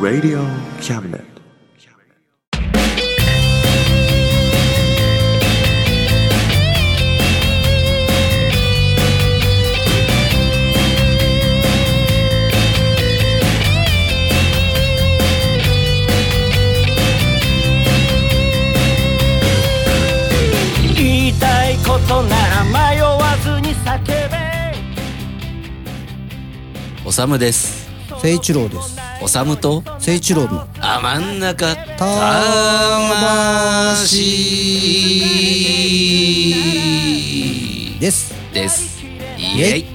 Radio Cabinet. むです。誠一郎です。おさむと？誠一郎のあ真ん中。魂です。です。イエイ。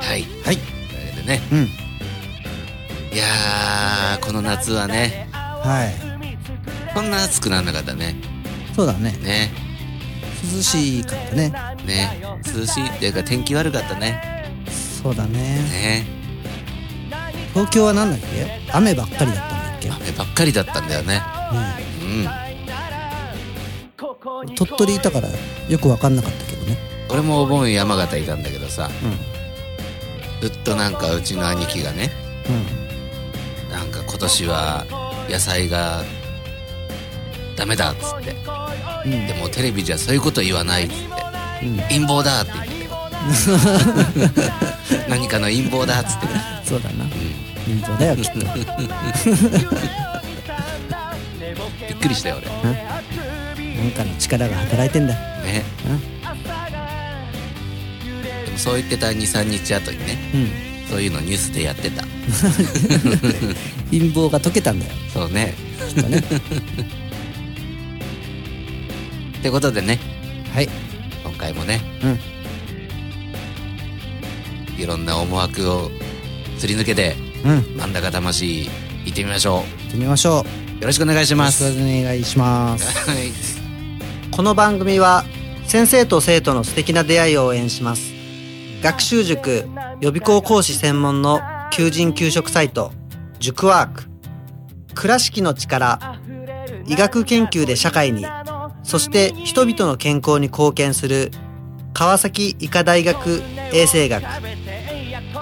はい。はい。というわけでね。うん。いやーこの夏はね。はい。こんな暑くなんなかったね。そうだね。ね。涼しかったね。ね。涼しいっていうか天気悪かったねそうだね。ね。東京はなんだっけ？雨ばっかりだったんだっけ、雨ばっかりだったんだよね。うんうん、鳥取いたからよく分かんなかったけどね。俺もお盆山形いたんだけどさ。うずっとなんかうちの兄貴がねん。なんか今年は野菜がダメだっつって。うん。うんでもテレビじゃそういうこと言わないっつって。うん。陰謀だって言って 何かの陰謀だっつって。ね、そうだな。うん、本当だよきっと。びっくりしたよ俺。なん。かの力が働いてんだ。ね。でもそう言ってた23日後にねうん。そういうのニュースでやってた。陰謀が解けたんだよ。そうね。きっとね。ってことでね。はい。今回もね。うんいろんな思惑をすり抜けてうん。行真ん中魂行ってみましょってみましょう。うよろしくお願いします。よろしくお願いします。はい。この番組は先生と生徒の素敵な出会いを応援します。学習塾予備校講師専門の求人・給食サイト塾ワーク。倉敷の力医学研究で社会にそして人々の健康に貢献する川崎医科大学衛生学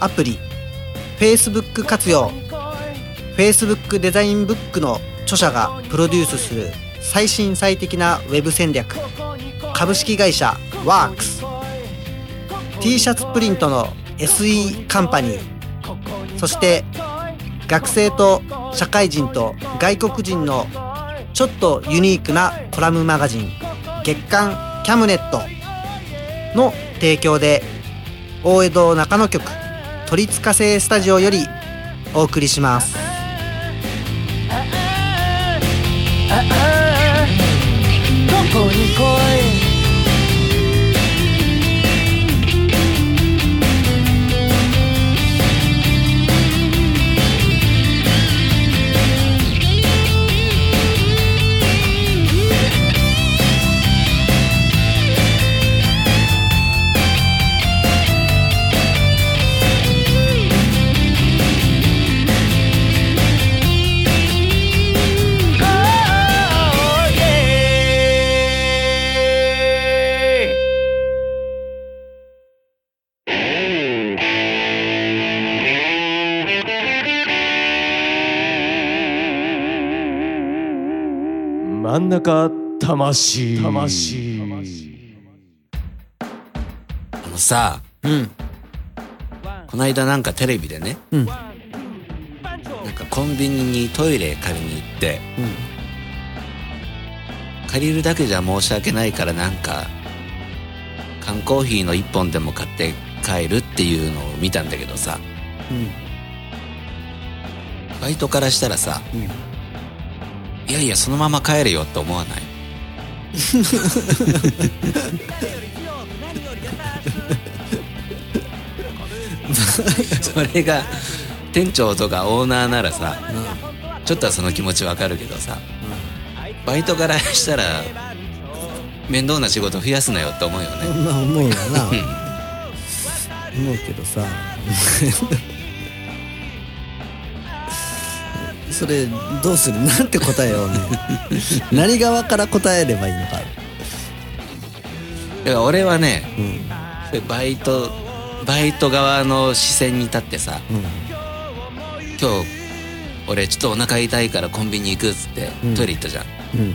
アプリ Facebook 活用。Facebook デザインブックの著者がプロデュースする最新最適なウェブ戦略。株式会社ワークス。t シャツプリントの SE カンパニー。そして学生と社会人と外国人のちょっとユニークなコラムマガジン月刊キャムネットの提供で大江戸中野局鳥塚製スタジオよりお送りします。ここに来い真ん中魂。魂。あのさうん。この間なんかテレビでねうん。なんかコンビニにトイレ借りに行って借りるだけじゃ申し訳ないからなんか缶コーヒーの1本でも買って帰るっていうのを見たんだけどさうん。バイトからしたらさ、いやいやそのまま帰れよって思わない？それが店長とかオーナーならさちょっとはその気持ちわかるけどさバイトからしたら面倒な仕事増やすなよって思うよね。まあ思うわな。思うけどさそれどうする？なんて答えようね。何側から答えればいいのか。だから俺はねうん。バイトバイト側の視線に立ってさうん。今日俺ちょっとお腹痛いからコンビニ行くっつってうん。トイレ行ったじゃん、うん。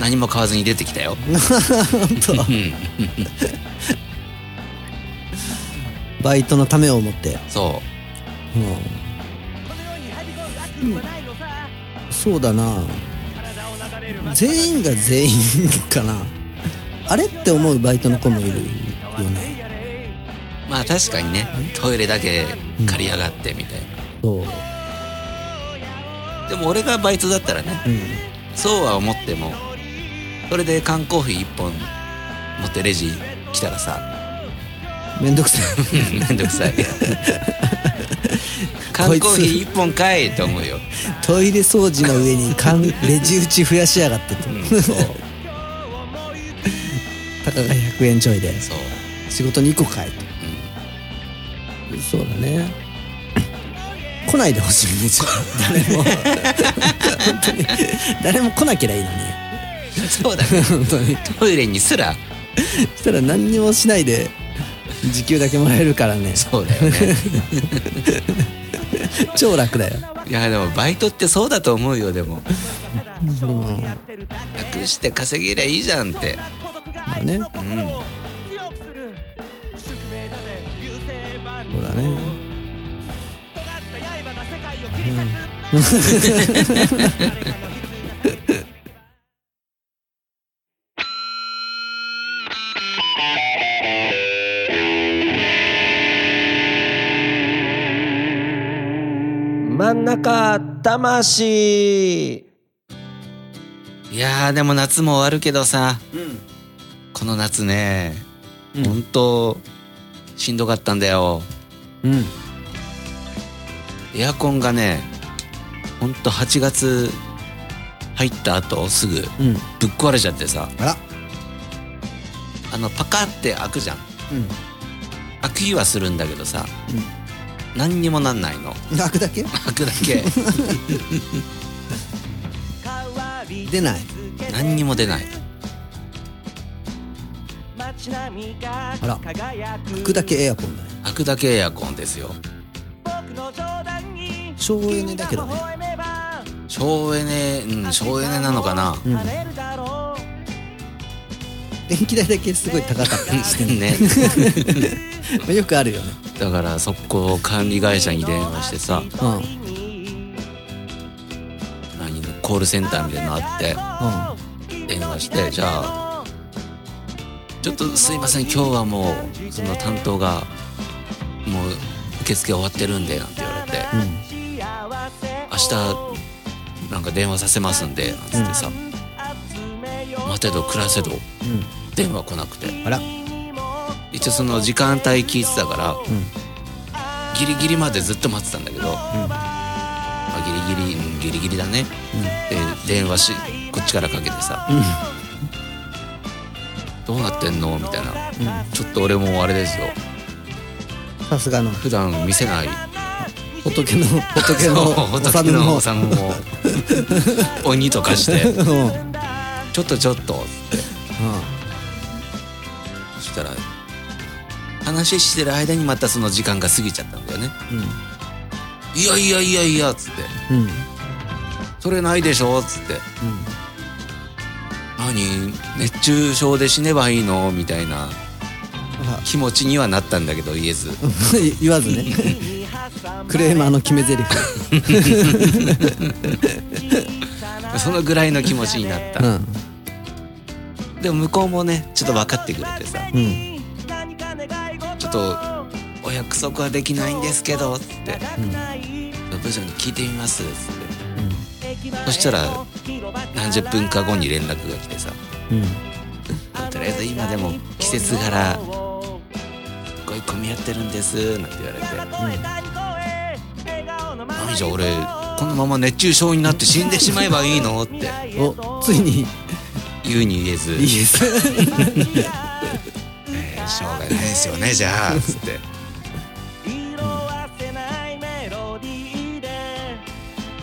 何も買わずに出てきたよ。本当？う んバイトのためを思って。そう。ん、うんそうだな。全員が全員かな。あれって思うバイトの子もいるよね。うまあ確かにね。トイレだけ借りやがってみたいな、そう。でも俺がバイトだったらねうん。そうは思ってもそれで缶コーヒー1本持ってレジ来たらさめんどくさい。うんめんどくさい 缶コーヒー1本かいって思うよ、トイレ掃除の上に缶 レジ打ち増やしやがってと。うん、そう。たかが100円ちょいで。そう、仕事に行こうかいと。そうだね。来ないでほしいね。じゃあ誰も。本当に。誰も来なけりゃいいのに。うん、そうだね。本当に。トイレにすら。そしたら何にもしないで時給だけもらえるからね。そうだよね 超楽だよ。いやでもバイトってそうだと思うよでも。うんま楽して稼げりゃいいじゃんって。あね。うん。そうだね。真 ん中魂いやーでも夏も終わるけどさこの夏ね、うん。本当しんどかったんだよ。うん。エアコンがねほんと8月入った後すぐうん。ぶっ壊れちゃってさ。あら。あのパカって開くじゃん。うん。開きはするんだけどさ、何にもなんないの。楽だけ？開くだけ。出ない。何にも出ない。あら。開くだけエアコンだね。開くだけエアコンですよ。省エネだけどね。省エネうん省エネなのかな。うん電気代だけすごい高かったりしてねね。まあよくあるよね。だから速攻管理会社に電話してさうん。何コールセンターみたいなのあってう電話してじゃあちょっとすいません今日はもうその担当がもう受付終わってるんでなんて言われてんうん。明日なんか電話させますんでなんつってさ、待てど暮らせど電話来なくて。うんあら。一応その時間帯聞いてたからうん。ギリギリまでずっと待ってたんだけど、まあ、ギリギリ、うん、ギリギリだね。で電話しこっちからかけてさ「どうなってんの?」みたいな、ちょっと俺もあれですよ。さすがの。普段見せない。仏の仏の仏のおさむも。鬼とかして。うん。うん「ちょっとちょっと」ってそしたら話してる間にまたその時間が過ぎちゃったんだよね「いやいやいやいや」っつって。うん。うん「それないでしょ」っつって「何？熱中症で死ねばいいの?」みたいなあ。気持ちにはなったんだけど言えず。言わずね。クレーマーの決め台詞。そのぐらいの気持ちになった、うんでも向こうもねちょっと分かってくれてさ。うん。ちょっとお約束はできないんですけどつって。部長に聞いてみますつって。そしたら何十分か後に連絡が来てさ。うん。とりあえず今でも季節柄こごい混み合ってるんです」なんて言われて「何じゃ俺このまま熱中症になって死んでしまえばいいの?」って。おついに言うに言えず。いいですえーしょうがないですよねじゃあ」つって。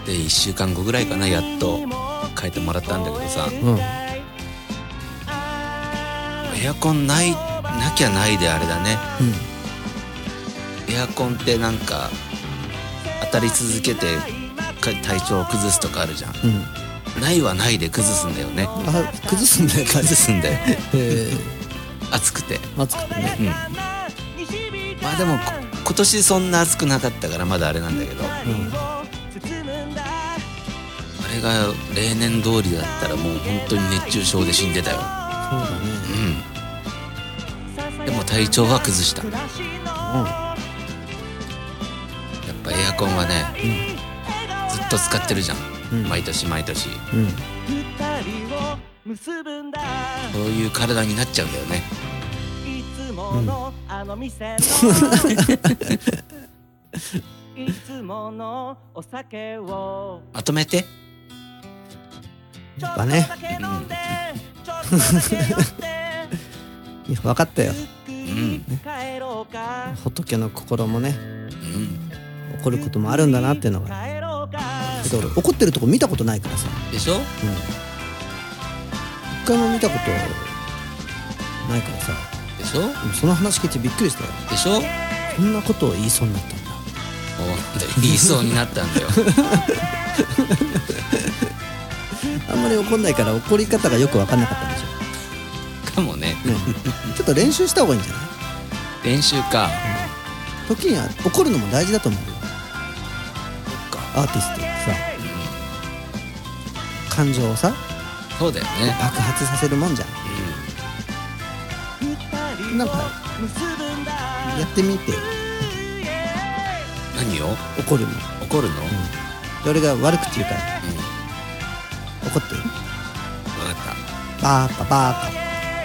で1週間後ぐらいかなやっと書いてもらったんだけどさ。うん。エアコンないなきゃないであれだね。エアコンってなんか当たり続けてか体調を崩すとかあるじゃんうん。うんないはないで崩すんだよね。あ崩すんだよ崩すんだよ。え暑くて。ー、暑くてね。うん。まあでもこ今年そんな暑くなかったからまだあれなんだけど。あうん。れが例年通りだったらもう本当に熱中症で死んでたよ。そうだね。うん。でも体調は崩した。やっぱエアコンはね、ずっと使ってるじゃん、うん毎年毎年。うんうんそういう体になっちゃうんだよね。いつものあの店の。いつものお酒を。まとめて。だけ飲んで。ちょっとだけ飲んでいや分かったよ。うん。仏の心もね。うん。怒ることもあるんだなっていうのがけど俺怒ってるとこ見たことないからさ。でしょ？うん。一回も見たことないからさ。でしょ？その話聞いてびっくりしたよ。でしょ？こんなことを言いそうになったんだ。言いそうになったんだよ。あんまり怒んないから怒り方がよく分かんなかったんでしょ。かもね。ねちょっと練習した方がいいんじゃない？練習か。時には怒るのも大事だと思う。よアーティストってさ。感情をさ。そうだよね。爆発させるもんじゃん。なんかやってみて。何を？怒るの。怒るの、うん、で俺が悪口言うから。怒って。る分かっバーカバーた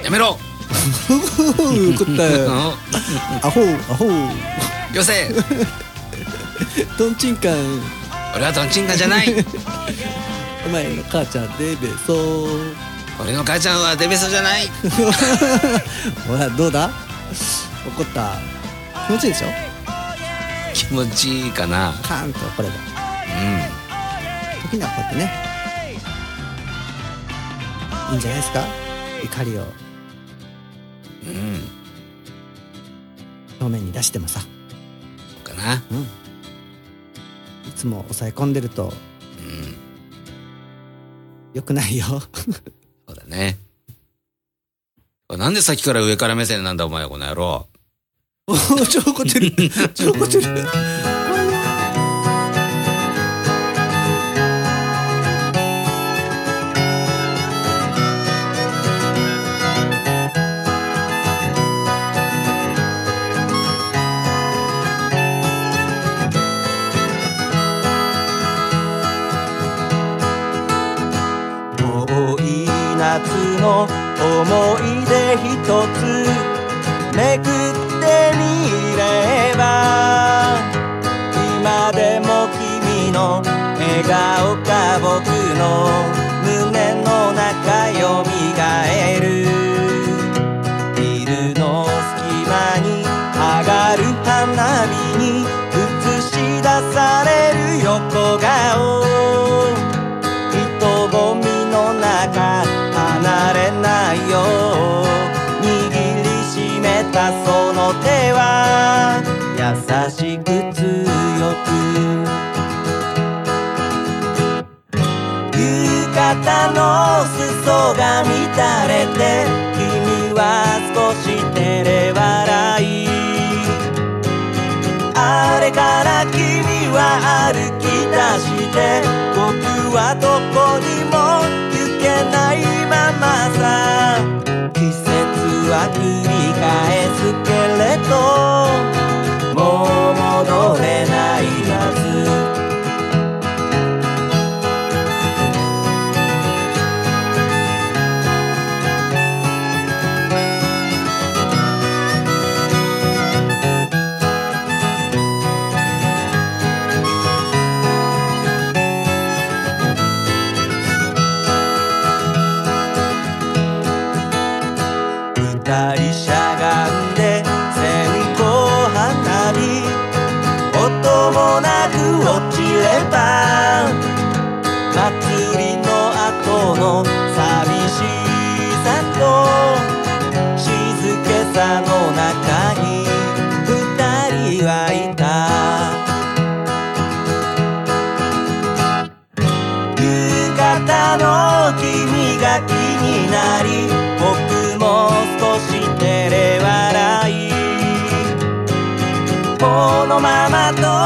やめろ！カ 怒ったよ。うん。アホアホ。よせ！トンチンカン俺はトンチンカンじゃない。お前の母ちゃんデベソ俺の母ちゃんはデベソじゃない。ほらどうだ？怒った？気持ちいいでしょ？気持ちいいかな。カーンと怒れば。う時にはこうやってね。いいんじゃないですか？怒りを。んうん。表面に出してもさ。かな。うん。いつも抑え込んでるとうん。良くないよ。そうだね。なんでさっきから上から目線なんだお前この野郎。おー超怒ってる。超怒ってるの思い出一つめくってみれば今でも君の笑顔が僕の胸の中よみがえる。ビルの隙間に上がる花火しく強く浴衣の裾が乱れて君は少し照れ笑い。あれから君は歩き出して僕はどこにも行けないままさ。季節は繰り返すけれど戻れない夏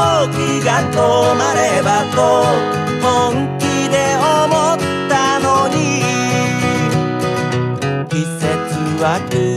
ま時が止まればと本気で思ったのに。季節は来る。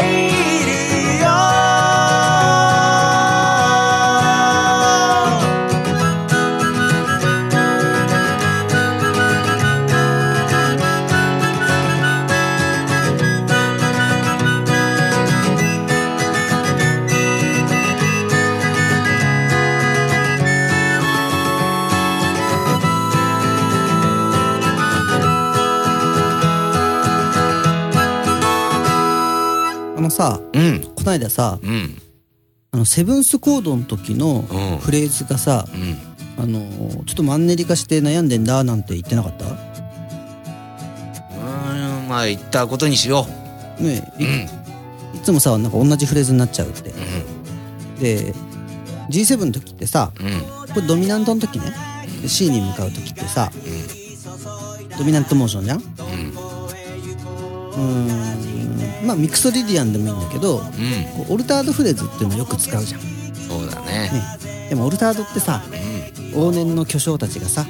っさうん。こないださうん。あのセブンスコードの時のうん。フレーズがさ、うん。あのちょっとマンネリ化して悩んでんだなんて言ってなかった？うーんまあ言ったことにしよねううん。えいいつもさなんか同じフレーズになっちゃうって。で G7 の時ってさうん。これドミナントの時ね。で C に向かう時ってさドミナントモーションじゃん？ううん。まあミクソリディアンでもいいんだけどうん。オルタードフレーズっていうのよく使うじゃん、ね、そうだね。でもオルタードってさうん。往年の巨匠たちがさ、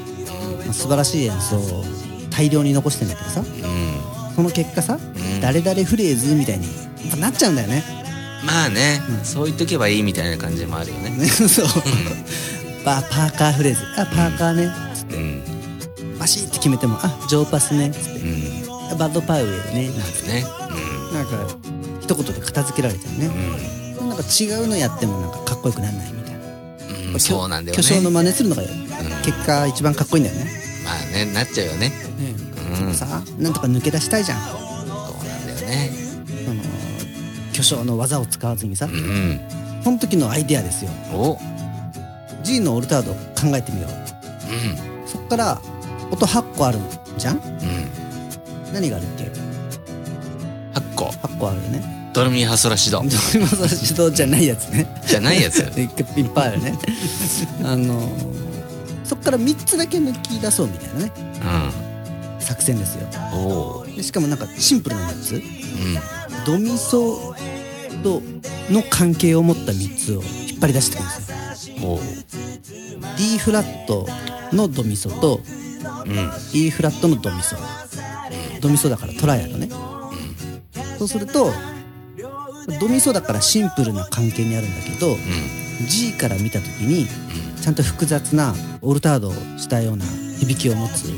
まあ素晴らしい演奏を大量に残してんだけどさうん。その結果さ、ん。誰々フレーズみたいになっちゃうんだよね。まあねうん。そう言っとけばいいみたいな感じもあるよね。ね そう、パパーカーフレーズ。あパーカーね。つってうん。バシッて決めてもあジョーパスね。つってうん。あバッドパウエルね。なんてね。なんか一言で片付けられちゃうね、なんか違うのやってもなんかかっこよくならないみたいな、うんうんそうなんだよ巨匠のね真似するのが結果一番かっこいいんだよね、まあねなっちゃうよね。うん。そうさなんとか抜け出したいじゃん。なんだよね。その巨匠の技を使わずにさ。うん。その時のアイデアですよ。お。G のオルタード考えてみよう。うそっから音8個あるじゃんん。うん何があるっけ？8個。8個あるよね。ドレミファソラシド。ドリマサ指導じゃないやつね。じゃないやつ。いっぱいあるね。あのそっから3つだけ抜き出そうみたいなね。う作戦ですよ。んおしかもなんかシンプルな3つ。うん。ドミソとの関係を持った3つを引っ張り出してくるんですよ。おう D フラットのドミソとうん。E フラットのドミソドミソだからトライアドねそうするとドミソだからシンプルな関係にあるんだけど G から見た時にちゃんと複雑なオルタードをしたような響きを持つ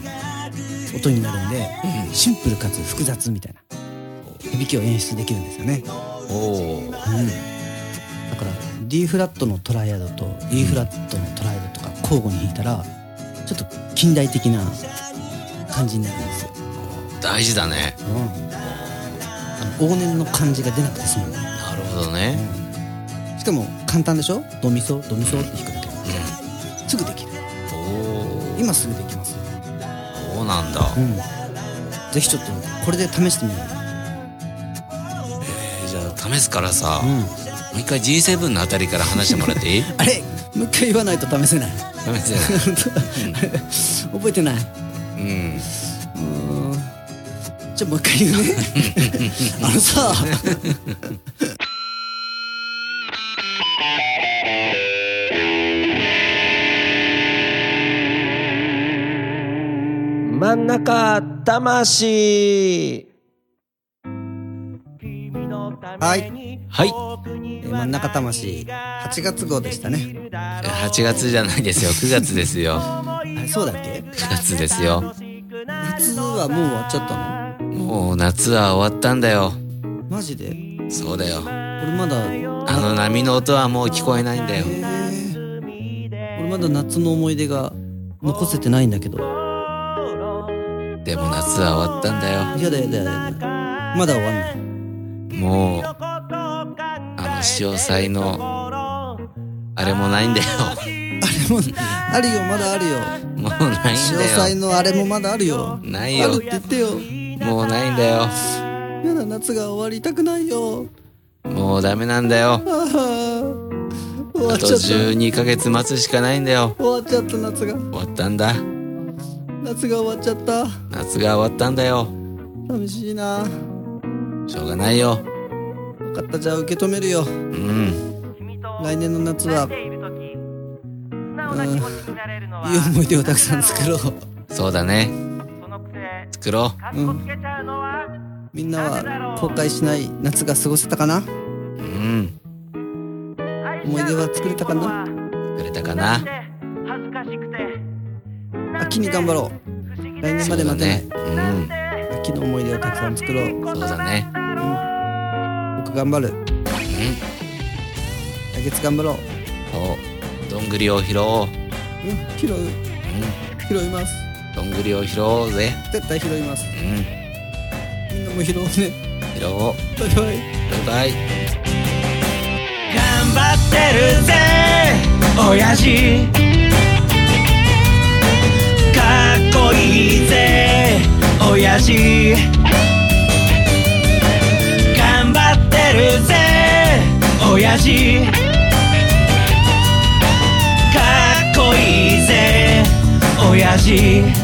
音になるんでシンプルかつ複雑みたいな響きを演出できるんですよね。おおうん、だから D フラットのトライアドと E フラットのトライアドとか交互に弾いたらちょっと近代的な感じになるんですよ。大事だね。あの往年の感じが出なくて済むなるほどね。しかも簡単でしょ？ドミソ？ドミソって弾くだけ。すぐできる。おお今すぐできます。よそうなんだ。うん。ぜひちょっとこれで試してみよえーじゃあ試すからさう、うん、もう一回 G7 のあたりから話してもらっていい？あれ？もう一回言わないと試せない。試せない。覚えてない。うんじゃあもう一回言うね。あのさ。真ん中魂。はい。はい。えー真ん中魂。8月号でしたね。8月じゃないですよ。9月ですよ。そうだっけ？9月ですよ。夏はもう終わっちゃったの？もう夏は終わったんだよ。マジで？そうだよ。俺まだあの波の音はもう聞こえないんだよ。えー俺まだ夏の思い出が残せてないんだけど。でも夏は終わったんだよ。やだやだやだまだ終わんない。もうあの潮騒のあれもないんだよ。あれもあるよまだあるよ。もうないん潮だ騒よのあれもまだあるよ。ないよ。あるって言ってよもうないんだよ。やだ夏が終わりたくないよ。もうダメなんだよ。終わあとっちゃった。12ヶ月待つしかないんだよ。終わっちゃった夏が。終わったんだ。夏が終わっちゃった。夏が終わったんだよ。寂しいな。しょうがないよ。分かった。じゃあ受け止めるよ。うん。来年の夏はうん。いい思い出をたくさん作ろう。そうだね作ろう。ん。みんなは後悔しない夏が過ごせたかな？ううん。思い出は作れたかな？くれたかな？秋に頑張ろう。来年まで待てない、そうだね。秋の思い出をたくさん作ろう。うんそうだね。僕頑張る。うん。来月頑張ろう。そうどんぐりを拾おう。うん拾う。うん。拾いますどんぐりを拾おうぜ。絶対拾います。うん。みんなも拾おうね。拾おう。バイバイ。バイバイ。頑張ってるぜ。親父。かっこいいぜ。親父。頑張ってるぜ。親父。かっこいいぜ。親父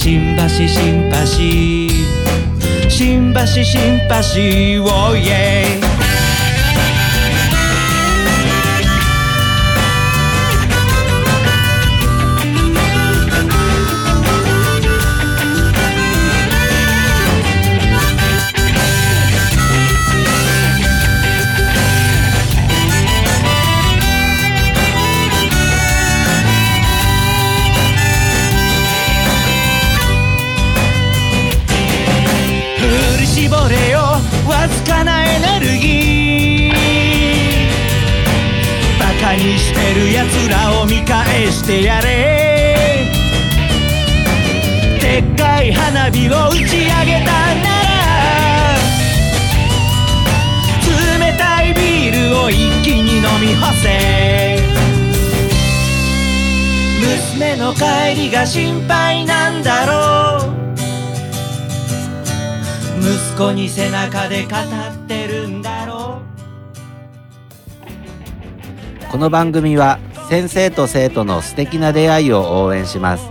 新橋新橋。新橋新橋おい子に背中で語ってるんだろうこの番組は先生と生徒の素敵な出会いを応援します。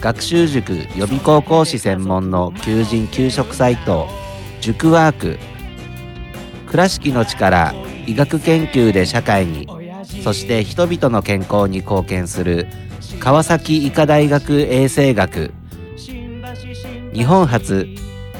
学習塾予備高校師専門の求人・給食サイト塾ワーク。倉敷の力医学研究で社会にそして人々の健康に貢献する川崎医科大学衛生学。日本初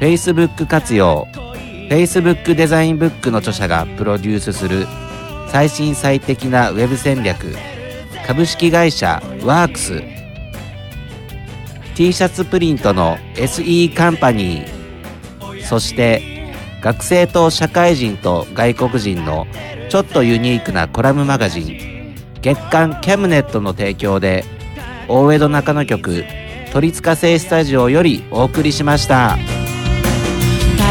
Facebook 活用。Facebook デザインブックの著者がプロデュースする。最新最適なウェブ戦略。株式会社ワークス。T シャツプリントの SE カンパニー。そして学生と社会人と外国人のちょっとユニークなコラムマガジン。月刊キャムネットの提供で大江戸中野局鳥塚製スタジオよりお送りしました。